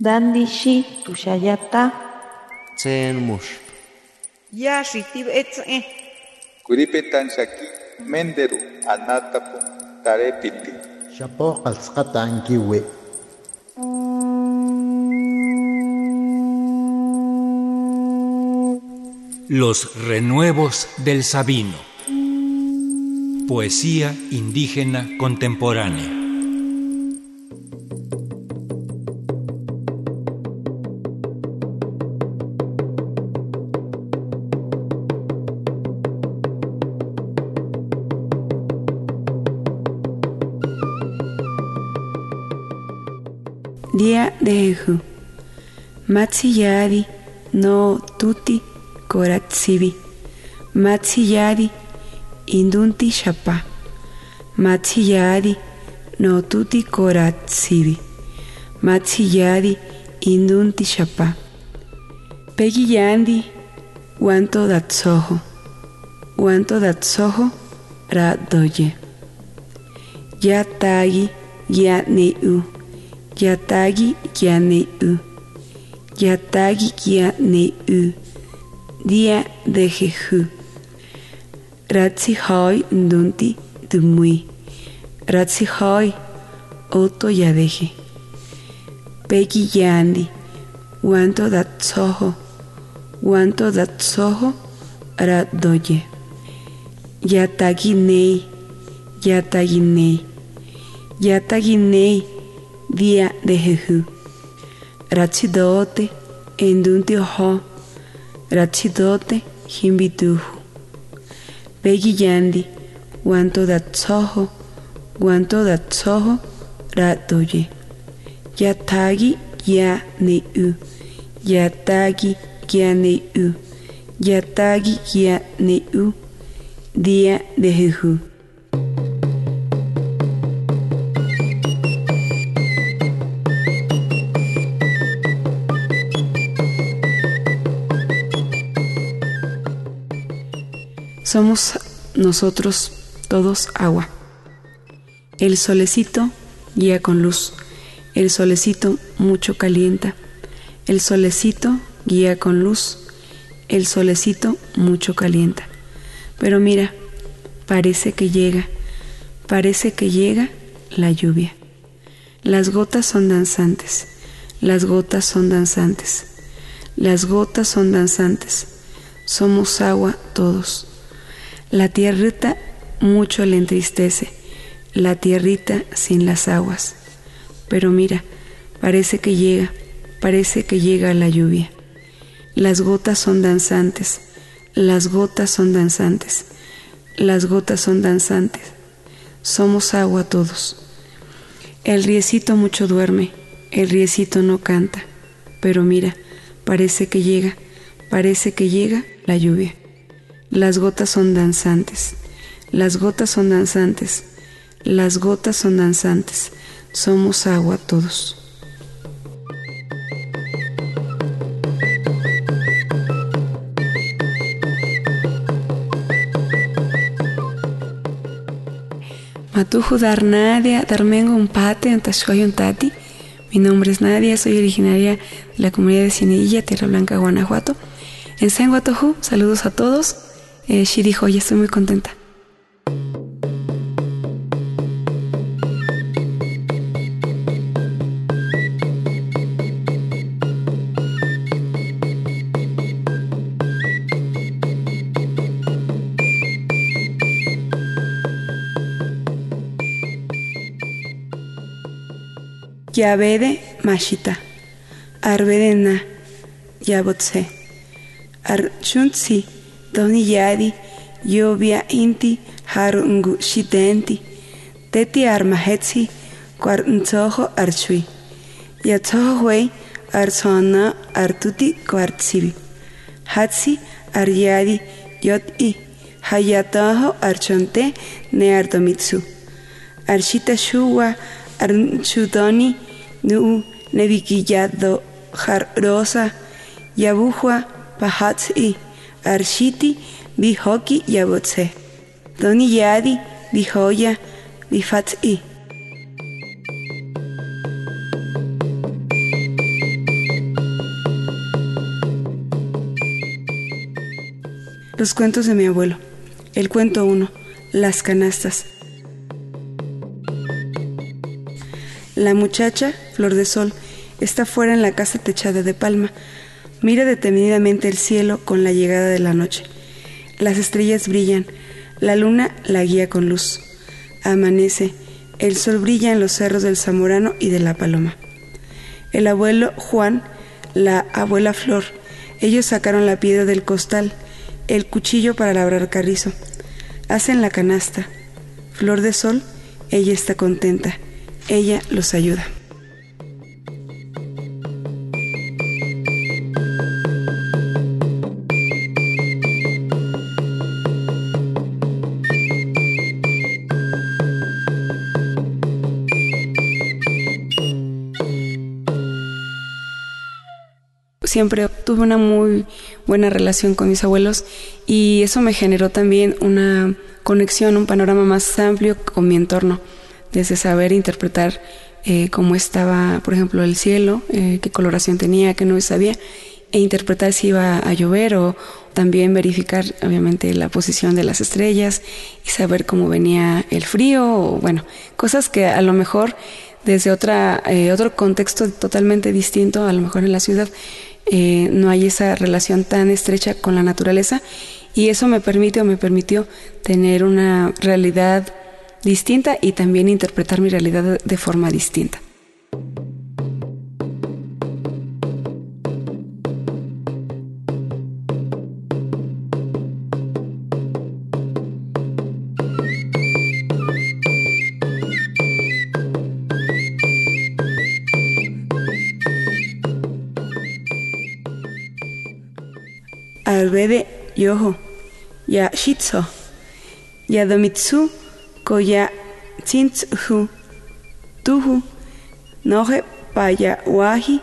Dandishi tushayata. Tsen mush. Ya shitib etze. Kuripetan shaki menderu anatapu tarepiti. Shapo qalsqata ankiwi. Los renuevos del Sabino. Poesía indígena contemporánea. Día de Jehu. Matsiyadi no tuti koratsibi. Matsiyadi indunti shapa. Matsiyadi no tuti koratsibi. Matsiyadi indunti shapa. Pegi yandi wanto datsoho. Wanto datsoho ra doye. Ya tagi ya neu. Yatagi ya neu. Yatagi ya neu. Día de Jehu. Ratsi hoy ndunti dumui. Ratsi hoy oto yadeje. Pegi yandi. Wanto datsoho. Wanto datsoho ra doye. Yatagi nei. Yatagi nei. Yatagi nei. Día de Jehu. Rachidote endunti ojo. Rachidote himbituhu. Pegi yandi. Wanto datsoho. Wanto datsoho ra doye. Yatagi ya neu. Yatagi ya neu. Yatagi ya neu. Día de Jehu. Somos nosotros todos agua. El solecito guía con luz. El solecito mucho calienta. El solecito guía con luz. El solecito mucho calienta. Pero mira, parece que llega, parece que llega la lluvia. Las gotas son danzantes, las gotas son danzantes, las gotas son danzantes. Somos agua todos. La tierrita mucho le entristece, la tierrita sin las aguas. Pero mira, parece que llega, parece que llega la lluvia. Las gotas son danzantes, las gotas son danzantes, las gotas son danzantes. Somos agua todos. El riecito mucho duerme, el riecito no canta. Pero mira, parece que llega, parece que llega la lluvia. Las gotas son danzantes, las gotas son danzantes, las gotas son danzantes. Somos agua todos. Matuju dar Nadia, Darmengo un pate, un un tati. Mi nombre es Nadia, soy originaria de la comunidad de Cineilla, Tierra Blanca, Guanajuato. En San Guatoju, saludos a todos. Eh, She dijo, ya estoy muy contenta. Yabede mashita, arbede na, yabotse, archuntsi, doni yadi, yobia inti, harungu shidenti, teti armahetsi, kwar nzoho archui, yatzoho wei, arzona artuti kwartsibi, hatsi aryadi yot i, hayataho archonte ne ardomitsu, arshita shuwa, archudoni, nu nevikillado rosa yabujua pahatsi Arshiti, Bihoki y Abotse. Doni Yadi, Bihoya, Bifat'i. Los cuentos de mi abuelo. El cuento 1. Las canastas. La muchacha, Flor de Sol, está fuera en la casa techada de palma, Mira detenidamente el cielo con la llegada de la noche. Las estrellas brillan, la luna la guía con luz. Amanece, el sol brilla en los cerros del Zamorano y de la Paloma. El abuelo Juan, la abuela Flor, ellos sacaron la piedra del costal, el cuchillo para labrar carrizo. Hacen la canasta. Flor de sol, ella está contenta. Ella los ayuda. Siempre tuve una muy buena relación con mis abuelos y eso me generó también una conexión, un panorama más amplio con mi entorno, desde saber interpretar eh, cómo estaba, por ejemplo, el cielo, eh, qué coloración tenía, qué no sabía, e interpretar si iba a llover o también verificar, obviamente, la posición de las estrellas y saber cómo venía el frío, o bueno, cosas que a lo mejor desde otra, eh, otro contexto totalmente distinto, a lo mejor en la ciudad, eh, no hay esa relación tan estrecha con la naturaleza y eso me permite o me permitió tener una realidad distinta y también interpretar mi realidad de forma distinta. Yoho, ya shitso, ya domitsu, ko ya tsintzhu, tuhu, noje paya wahi,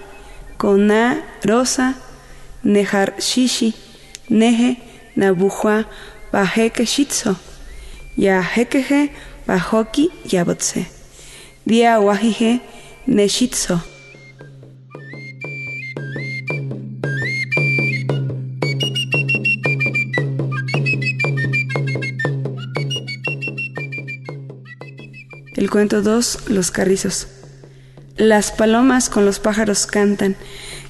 kona rosa, nejar shishi, neje nabuhua, pajeke shitso, ya hekeje pajoki yabotse, dia wahije neshitso. Cuento 2, Los carrizos. Las palomas con los pájaros cantan.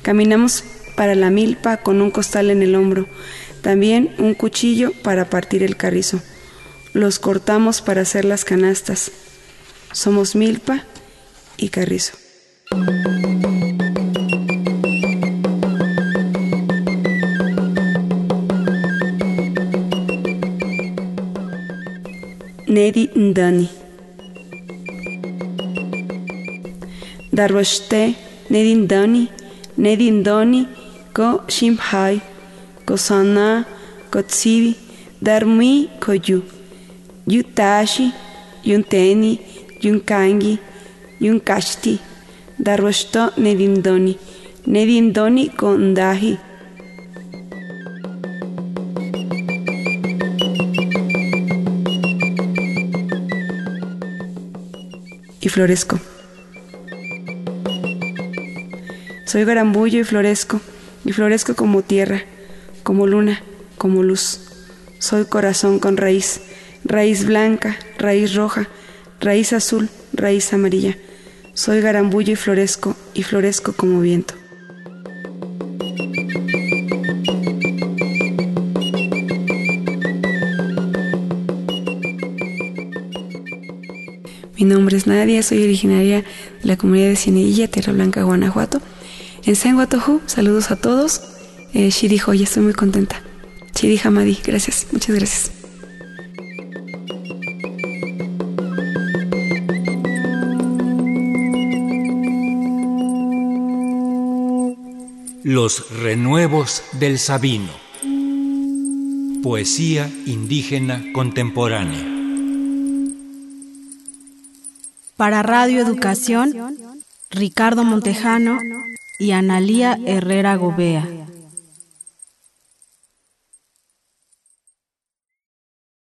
Caminamos para la milpa con un costal en el hombro. También un cuchillo para partir el carrizo. Los cortamos para hacer las canastas. Somos milpa y carrizo. Nedi Ndani darwashte nedindani nedindoni ko shimhai ko sana ko tsivi darmi ko yu. Yutashi yunteni yunkangi yunkashti darwashto nedindoni nedindoni ko ndahi. Y florezco. Soy garambullo y florezco, y florezco como tierra, como luna, como luz. Soy corazón con raíz, raíz blanca, raíz roja, raíz azul, raíz amarilla. Soy garambullo y florezco, y florezco como viento. Mi nombre es Nadia, soy originaria de la comunidad de Cienilla, Tierra Blanca, Guanajuato. En Senguatohu, saludos a todos. Eh, Shiri ya estoy muy contenta. Shiri Hamadi, gracias, muchas gracias. Los renuevos del Sabino. Poesía indígena contemporánea. Para Radio Educación, Ricardo Montejano y Analía Herrera Gobea.